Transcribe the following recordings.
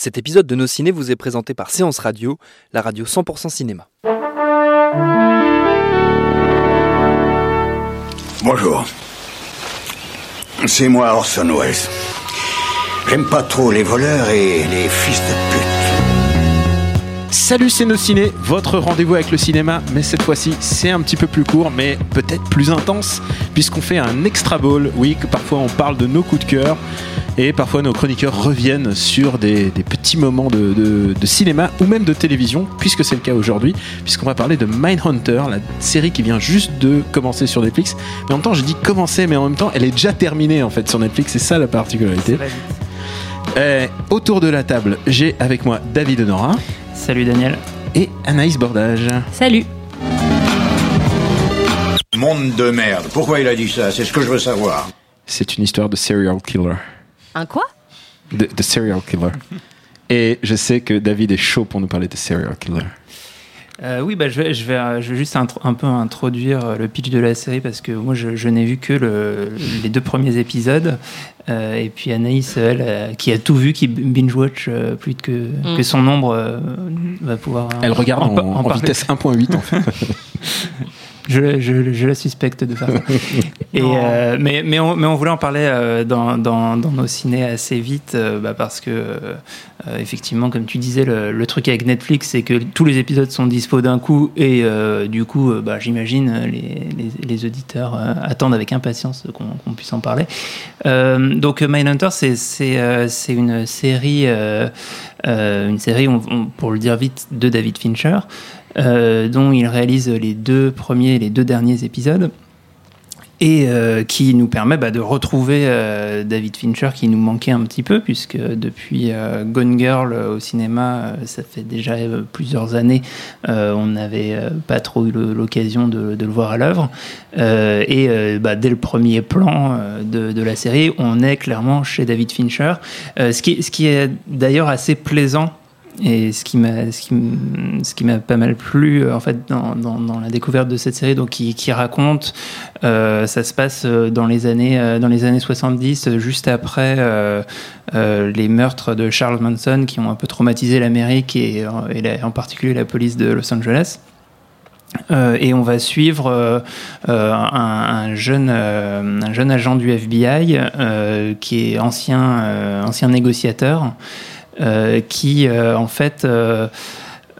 Cet épisode de Nos Ciné vous est présenté par Séance Radio, la radio 100% cinéma. Bonjour. C'est moi Orson Welles. J'aime pas trop les voleurs et les fils de pute. Salut c'est nos ciné, votre rendez-vous avec le cinéma, mais cette fois-ci c'est un petit peu plus court, mais peut-être plus intense, puisqu'on fait un extra ball. Oui, que parfois on parle de nos coups de cœur, et parfois nos chroniqueurs reviennent sur des, des petits moments de, de- de cinéma ou même de télévision, puisque c'est le cas aujourd'hui, puisqu'on va parler de Mindhunter, la série qui vient juste de commencer sur Netflix. Mais en même temps, j'ai dit commencer, mais en même temps, elle est déjà terminée en fait sur Netflix, c'est ça la particularité. Euh, autour de la table, j'ai avec moi David Honora Salut Daniel. et Anaïs Bordage. Salut. Monde de merde. Pourquoi il a dit ça? C'est ce que je veux savoir. C'est une histoire de serial killer. Un quoi? De, de serial killer. Et je sais que David est chaud pour nous parler de serial killer. Euh, oui, bah, je, vais, je, vais, euh, je vais juste un peu introduire euh, le pitch de la série parce que moi je, je n'ai vu que le- les deux premiers épisodes. Euh, et puis Anaïs, elle, euh, qui a tout vu, qui binge-watch euh, plus que, Mm. que son nombre, euh, va pouvoir. Elle regarde en, en vitesse 1.8 en fait. Je, je, je la suspecte de faire ça. Et, euh, mais, mais, on, mais on voulait en parler euh, dans, dans, dans nos ciné assez vite euh, bah, parce que, euh, effectivement, comme tu disais, le, truc avec Netflix, c'est que tous les épisodes sont dispo d'un coup et euh, du coup, euh, bah, j'imagine, les, auditeurs attendent avec impatience qu'on puisse en parler. Donc, Mindhunter, c'est une série, une série pour le dire vite, de David Fincher dont il réalise les deux premiers et les deux derniers épisodes et euh, qui nous permet bah, de retrouver euh, David Fincher qui nous manquait un petit peu puisque depuis euh, Gone Girl euh, au cinéma euh, ça fait déjà euh, plusieurs années on n'avait pas trop eu l'occasion de, de le voir à l'œuvre. Et bah, dès le premier plan de, de la série on est clairement chez David Fincher. Ce, qui, ce qui est d'ailleurs assez plaisant et ce qui m'a ce qui ce qui m'a pas mal plu euh, en fait dans, dans, la découverte de cette série donc qui, raconte euh, ça se passe euh, dans les années dans les années 70 euh, juste après les meurtres de Charles Manson qui ont un peu traumatisé l'Amérique et, la- en particulier la police de Los Angeles. Et on va suivre un, un jeune, un jeune agent du FBI qui est ancien, ancien négociateur, qui euh, en fait euh,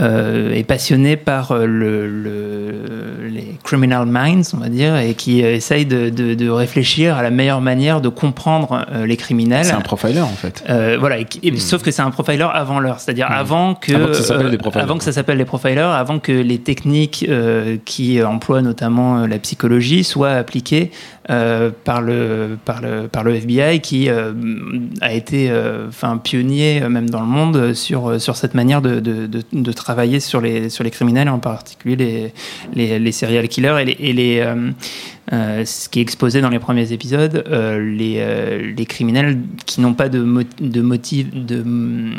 euh, est passionné par euh, le, le- les criminal minds, on va dire, et qui euh, essaye de, de- de réfléchir à la meilleure manière de comprendre euh, les criminels. C'est un profiler en fait. Euh, voilà, et et- sauf que c'est un profiler avant l'heure, c'est-à-dire avant que, Hmm. Avant que ça s'appelle euh, des profilers. avant que les profilers, avant que les techniques euh, qui emploient notamment euh, la psychologie soient appliquées euh, par le par le par le FBI qui euh, a été euh, enfin pionnier même dans le monde sur sur cette manière de, travailler sur les sur les criminels en particulier les les, serial killers et les euh, ce qui est exposé dans les premiers épisodes, euh, les, euh, les criminels qui n'ont pas de, mo- de motif, de hum,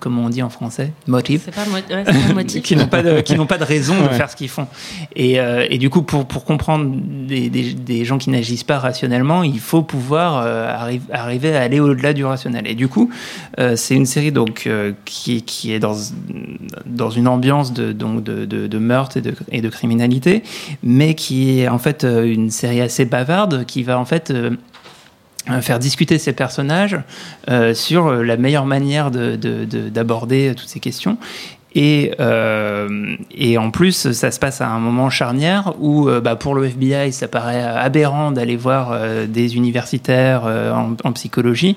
comment on dit en français, motif, C'est pas, mo- ouais, c'est pas motif. qui n'ont pas de qui n'ont pas de raison de faire ce qu'ils font. Et, euh, et du coup, pour pour comprendre des, des, des gens qui n'agissent pas rationnellement, il faut pouvoir euh, arri- arriver à aller au-delà du rationnel. Et du coup, euh, c'est une série donc euh, qui qui est dans dans une ambiance de donc de, de, de meurtre et de et de criminalité, mais qui est en fait euh, une série assez bavarde qui va en fait euh, euh, faire discuter ces personnages euh, sur la meilleure manière de- de- de- d'aborder toutes ces questions. Et, euh, et en plus, ça se passe à un moment charnière où, euh, bah, pour le FBI, ça paraît aberrant d'aller voir euh, des universitaires en, psychologie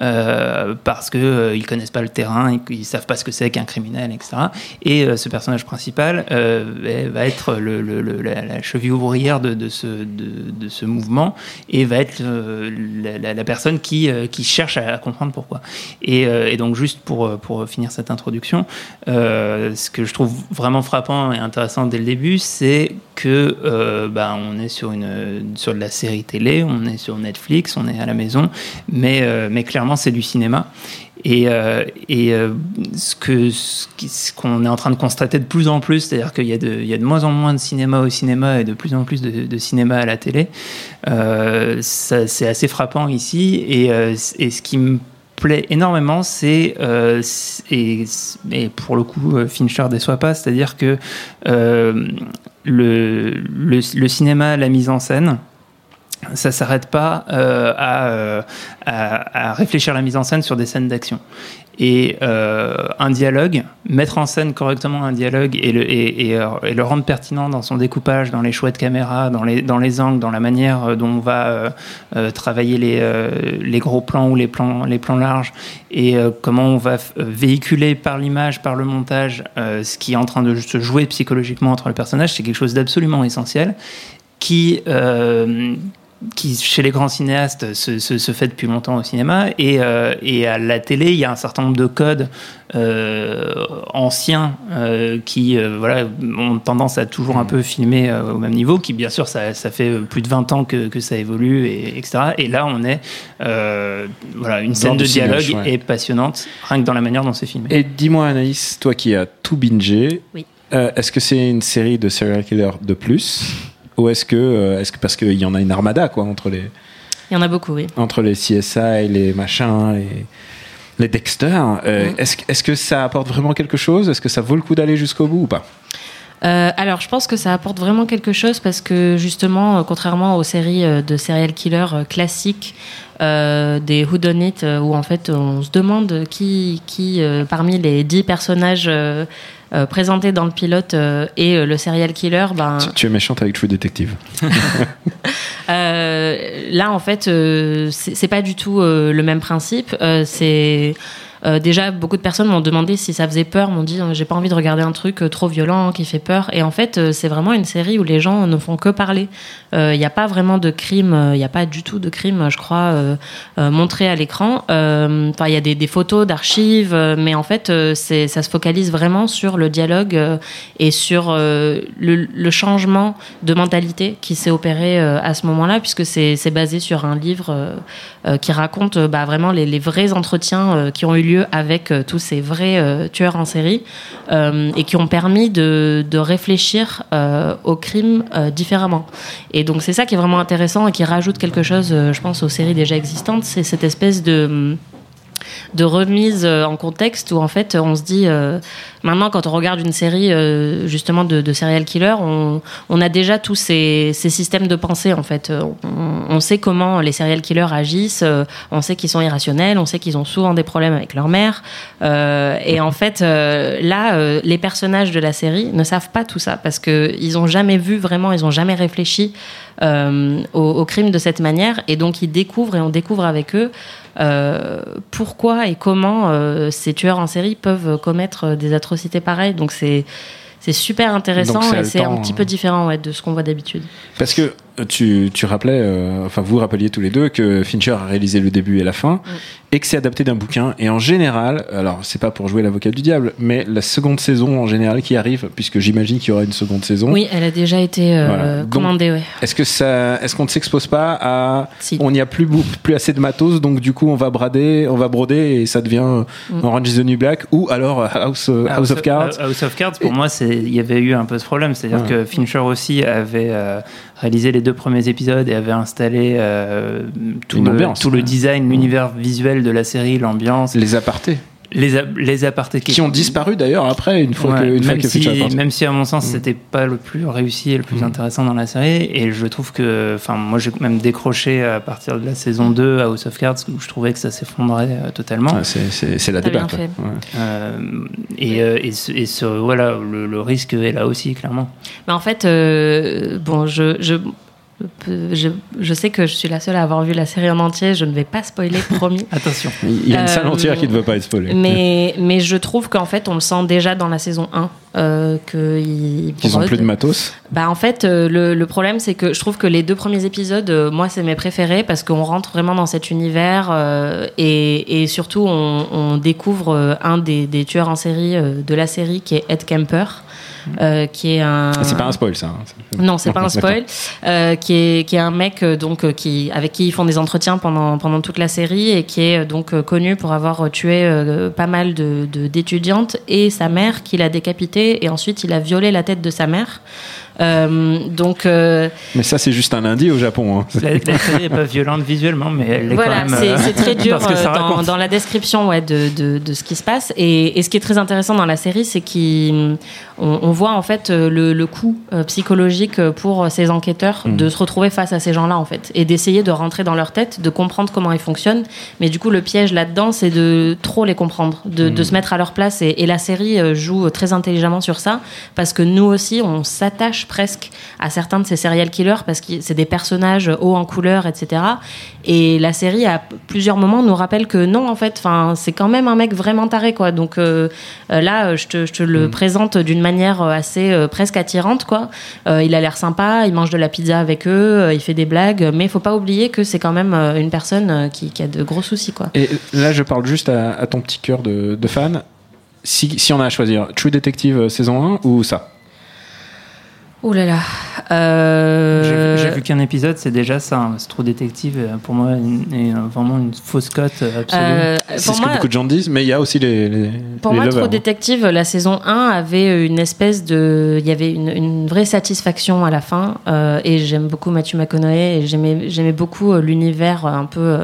parce euh, ils connaissent pas le terrain, ils, ils savent pas ce que c'est qu'un criminel, etc. Et ce personnage principal va être la, cheville ouvrière de, ce, mouvement et va être la, personne qui, cherche à, comprendre pourquoi. Et, et donc juste pour, finir cette introduction, ce que je trouve vraiment frappant et intéressant dès le début, c'est que euh, bah, on est sur, de la série télé, on est sur Netflix, on est à la maison, mais, euh, clairement c'est du cinéma. Et, euh, euh, ce qu'on est en train de constater de plus en plus, c'est-à-dire qu'il y, a de- moins en moins de cinéma au cinéma et de plus en plus de, cinéma à la télé, euh, c'est assez frappant ici. Et, euh, et ce qui me plaît énormément, c'est euh, c- et, pour le coup, euh, Fincher déçoit pas, c'est-à-dire que euh, le, le, cinéma, la mise en scène, ça s'arrête pas à, à, à réfléchir à la mise en scène sur des scènes d'action. Et euh, un dialogue, mettre en scène correctement un dialogue et le, euh, rendre pertinent dans son découpage, dans les choix de caméra, dans les, angles, dans la manière euh, dont on va travailler les, gros plans ou les plans, les plans larges, et comment on va véhiculer par l'image, par le montage, ce qui est en train de se jouer psychologiquement entre le personnage, c'est quelque chose d'absolument essentiel qui, qui, chez les grands cinéastes, se, se, se fait depuis longtemps au cinéma. Et, euh, et à la télé, il y a un certain nombre de codes euh, anciens euh, qui euh, voilà, ont tendance à toujours un peu filmer euh, au même niveau, qui bien sûr, ça, ça fait plus de 20 ans que, que ça évolue, et, etc. Et là, on est... euh, voilà, une scène de dialogue cinéma, ouais. est passionnante, rien que dans la manière dont c'est filmé. Et dis-moi, Anaïs, toi qui as tout bingé, Oui. euh, est-ce que c'est une série de serial killers de plus? Ou est-ce que, euh, est-ce que parce qu'il y en a une armada quoi, entre, les, Il y en a beaucoup, oui. entre les CSI, les machins, les, les Dexter euh, Mm. est-ce, que- ça apporte vraiment quelque chose? Est-ce que ça vaut le coup d'aller jusqu'au bout ou pas? Euh, alors, je pense que ça apporte vraiment quelque chose parce que justement, euh, contrairement aux séries euh, de serial killers euh, classiques, des euh, où en fait on se demande qui, qui parmi les dix personnages euh, présentés dans le pilote euh, est euh, le serial killer, ben, tu, tu es méchante avec True Detective. Là, en fait, c'est pas du tout le même principe. C'est euh, déjà beaucoup de personnes m'ont demandé si ça faisait peur, m'ont dit euh, j'ai pas envie de regarder un truc euh, trop violent qui fait peur. Et en fait, c'est vraiment une série où les gens ne font que parler. Il n'y a pas vraiment de crime, il n'y a pas du tout de crime, je crois, montré à l'écran. Enfin, il y a des, photos d'archives, mais en fait, ça se focalise vraiment sur le dialogue et sur le, changement de mentalité qui s'est opéré à ce moment-là, puisque c'est basé sur un livre qui raconte euh, bah, vraiment les, vrais entretiens euh, qui ont eu lieu avec euh, tous ces vrais euh, tueurs en série euh, et qui ont permis de, de réfléchir euh, au crime euh, différemment. Et donc c'est ça qui est vraiment intéressant et qui rajoute quelque chose, euh, je pense, aux séries déjà existantes, c'est cette espèce de de remise euh, en contexte où en fait on se dit euh, maintenant quand on regarde une série euh, justement de, serial killer on, a déjà tous ces, systèmes de pensée en fait. On, sait comment les serial killers agissent on sait qu'ils sont irrationnels on sait qu'ils ont souvent des problèmes avec leur mère. Et en fait là les personnages de la série ne savent pas tout ça parce que ils ont jamais vu vraiment ils ont jamais réfléchi au, crime de cette manière. Et donc ils découvrent et on découvre avec eux pourquoi et comment euh, ces tueurs en série peuvent commettre des atrocités pareilles? Donc c'est c'est super intéressant et c'est un petit hein. peu différent ouais, de ce qu'on voit d'habitude. Parce que euh, tu, tu rappelais, euh, enfin vous rappeliez tous les deux que Fincher a réalisé le début et la fin, et que c'est adapté d'un bouquin. Et en général, alors c'est pas pour jouer l'avocat du diable, mais la seconde saison en général qui arrive, puisque j'imagine qu'il y aura une seconde saison. Oui, elle a déjà été euh, Voilà. Commandée. Ouais. Est-ce que ça, est-ce qu'on ne s'expose pas à, Si. on n'y a plus plus assez de matos, donc du coup on va brader, on va broder et ça devient Mm. Orange is the New Black ou alors House, euh, House of Cards. House of Cards, pour moi, c'est il y avait eu un peu ce problème, c'est-à-dire Ouais. que Fincher aussi avait euh, réalisé les deux premiers épisodes et avait installé euh, tout, le, tout design, l'univers visuel de la série, l'ambiance, Les apartés. les, a- les apartés qui ont disparu d'ailleurs après une fois Ouais, que, une fois même, que si, même si à mon sens Mm. c'était pas le plus réussi et le plus Mm. intéressant dans la série et je trouve que enfin moi j'ai même décroché à partir de la saison 2 à House of Cards où je trouvais que ça s'effondrait euh, totalement c'est- c'est c'est la débâcle. ouais. Euh, et, euh, et, ce, et ce- voilà le, le risque est là aussi clairement Mais en fait, euh, bon, je, je, je, je sais que je suis la seule à avoir vu la série en entier. Je ne vais pas spoiler, promis. attention Il y a une salle Euh, entière qui ne veut pas être spoilée. Mais, mais je trouve qu'en fait, on le sent déjà dans la saison 1. Euh, que ils Ils ont plus de matos. Bah en fait, euh, le, le problème c'est que je trouve que les deux premiers épisodes, euh, moi c'est mes préférés parce qu'on rentre vraiment dans cet univers euh, et, et surtout on, on découvre euh, un des, des tueurs en série euh, de la série qui est Ed Kemper, euh, qui est un. Ah, C'est pas un spoil ça. hein. Non, c'est pas un spoil. Euh, qui est qui est un mec euh, donc qui avec qui ils font des entretiens pendant pendant toute la série et qui est donc connu pour avoir tué euh, pas mal de de- d'étudiantes et sa mère qui l'a décapité et ensuite il a violé la tête de sa mère. Euh, donc euh, Mais ça c'est juste un lundi au Japon. hein. la, la série est pas violente visuellement mais elle est voilà, quand même c'est c'est très dur euh, dans, raconte. dans la description ouais, de, de, de ce qui se passe. Et, et ce qui est très intéressant dans la série, c'est qu'on on voit en fait le, le coût psychologique pour ces enquêteurs Mhm. de se retrouver face à ces gens-là en fait et d'essayer de rentrer dans leur tête, de comprendre comment ils fonctionnent. Mais du coup, le piège là-dedans, c'est de trop les comprendre, de, de se mettre à leur place. Et, et la série joue très intelligemment sur ça parce que nous aussi, on s'attache presque à certains de ces serial killers parce que c'est des personnages hauts en couleur, etc. Et la série, à plusieurs moments, nous rappelle que non, en fait, c'est quand même un mec vraiment taré, quoi. Donc euh, euh, là, je te, je te le présente d'une manière euh, assez euh, presque attirante, quoi. Euh, il a l'air sympa, il mange de la pizza avec eux, il fait des blagues, mais il faut pas oublier que c'est quand même une personne qui, qui a de gros soucis, quoi. Et là je parle juste à, à ton petit cœur de, de fan. Si, si on a à choisir True Detective saison 1 ou ça? Oh là là. Euh, J'ai vu qu'un épisode, c'est déjà ça. hein. C'est trop détective. euh, Pour moi, est euh, vraiment une fausse cote absolue. euh, C'est ce moi, que beaucoup de gens disent, mais il y a aussi les, les, Pour les moi, lovers, Trop hein. Détective, la saison 1 avait une espèce de. Il y avait une, une vraie satisfaction à la fin. euh, et j'aime beaucoup Matthew McConaughey. Et j'aimais j'aimais beaucoup l'univers un peu.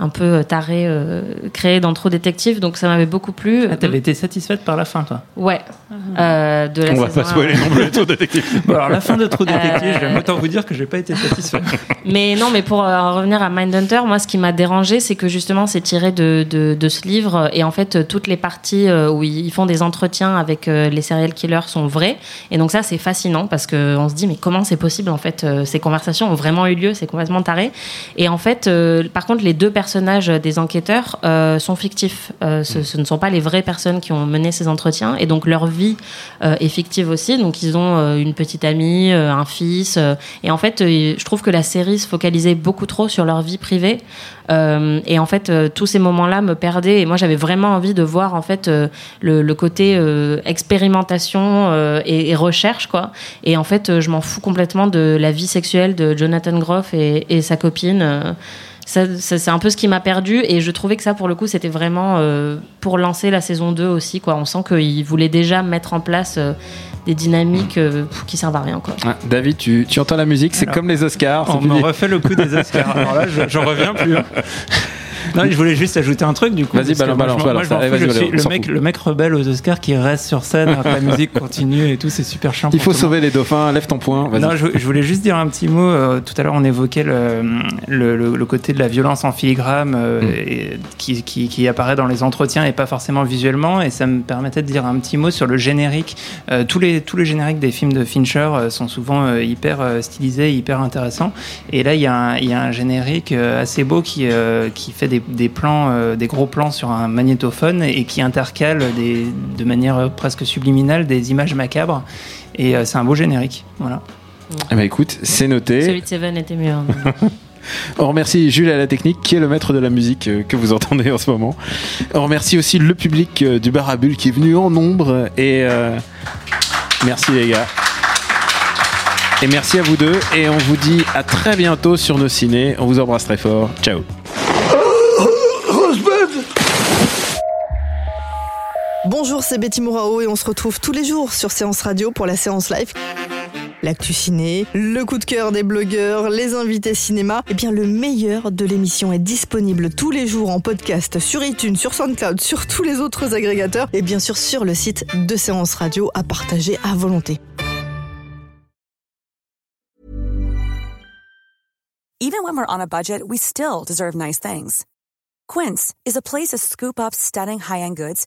Euh, un peu taré euh, créé dans Trop Détective, donc ça m'avait beaucoup plu. Ah, T'avais été satisfaite par la fin, toi Ouais, euh, de la On va pas spoiler 1. non plus True Detective. Bon, alors la fin de Detective, Euh. j'aime autant vous dire que j'ai pas été satisfait. Mais non, mais pour euh, revenir à Mindhunter, moi, ce qui m'a dérangé, c'est que justement, c'est tiré de, de, de ce livre. Et en fait, euh, toutes les parties euh, où ils font des entretiens avec euh, les serial killers sont vraies. Et donc, ça, c'est fascinant parce qu'on se dit, mais comment c'est possible, en fait euh, Ces conversations ont vraiment eu lieu, c'est complètement taré. Et en fait, euh, par contre, les deux personnages des enquêteurs euh, sont fictifs. Euh, ce, ce ne sont pas les vraies personnes qui ont mené ces entretiens. Et donc, leur vie euh, est fictive aussi. Donc, ils ont euh, une petite amie, un fils. et en fait, je trouve que la série se focalisait beaucoup trop sur leur vie privée. Et en fait, tous ces moments-là me perdaient. Et moi, j'avais vraiment envie de voir en fait le, le côté expérimentation et, et recherche, quoi. Et en fait, je m'en fous complètement de la vie sexuelle de Jonathan Groff et, et sa copine. Ça, ça, c'est un peu ce qui m'a perdu et je trouvais que ça pour le coup c'était vraiment euh, pour lancer la saison 2 aussi quoi on sent qu'il voulait déjà mettre en place euh, des dynamiques euh, qui servent à rien quoi Ah, David, tu, tu entends la musique, c'est comme les Oscars. On me refait le coup des Oscars. Alors là, je- j'en reviens plus. hein. Non, je voulais juste ajouter un truc du coup. Vas-y, balance, balance, moi, je m'en Allez, fous, vas-y, je suis le mec, fout. le mec rebelle aux Oscars qui reste sur scène que la musique continue et tout, c'est super chiant. Il faut sauver les dauphins, lève ton poing. Non, je, je voulais juste dire un petit mot. euh, tout à l'heure, on évoquait le, le, le- le côté de la violence en filigrane euh, Mm. et qui, qui, qui apparaît dans les entretiens et pas forcément visuellement. Et ça me permettait de dire un petit mot sur le générique. Euh, tous, les, tous les génériques des films de Fincher euh, sont souvent euh, hyper euh, stylisés, hyper intéressants. Et là, il y, a un- il y a un générique assez beau qui, euh, qui fait des, des plans, euh, des gros plans sur un magnétophone et qui intercale des, de manière presque subliminale des images macabres. Et euh, c'est un beau générique. Voilà. Eh ben, écoute, c'est noté. celui de Seven était mieux hein. On remercie Jules à la technique, qui est le maître de la musique euh, que vous entendez en ce moment. On remercie aussi le public euh, du bar à bulles qui est venu en nombre. Et euh, merci les gars. Et merci à vous deux. Et on vous dit à très bientôt sur nos ciné. On vous embrasse très fort. Ciao. Bonjour, c'est Betty Mourao et on se retrouve tous les jours sur Séance Radio pour la séance live. L'actu ciné, le coup de cœur des blogueurs, les invités cinéma, eh bien le meilleur de l'émission est disponible tous les jours en podcast sur iTunes, sur SoundCloud, sur tous les autres agrégateurs et bien sûr sur le site de Séance Radio à partager à volonté. Even when we're on a budget, we still deserve nice things. Quince is a place to scoop up stunning high-end goods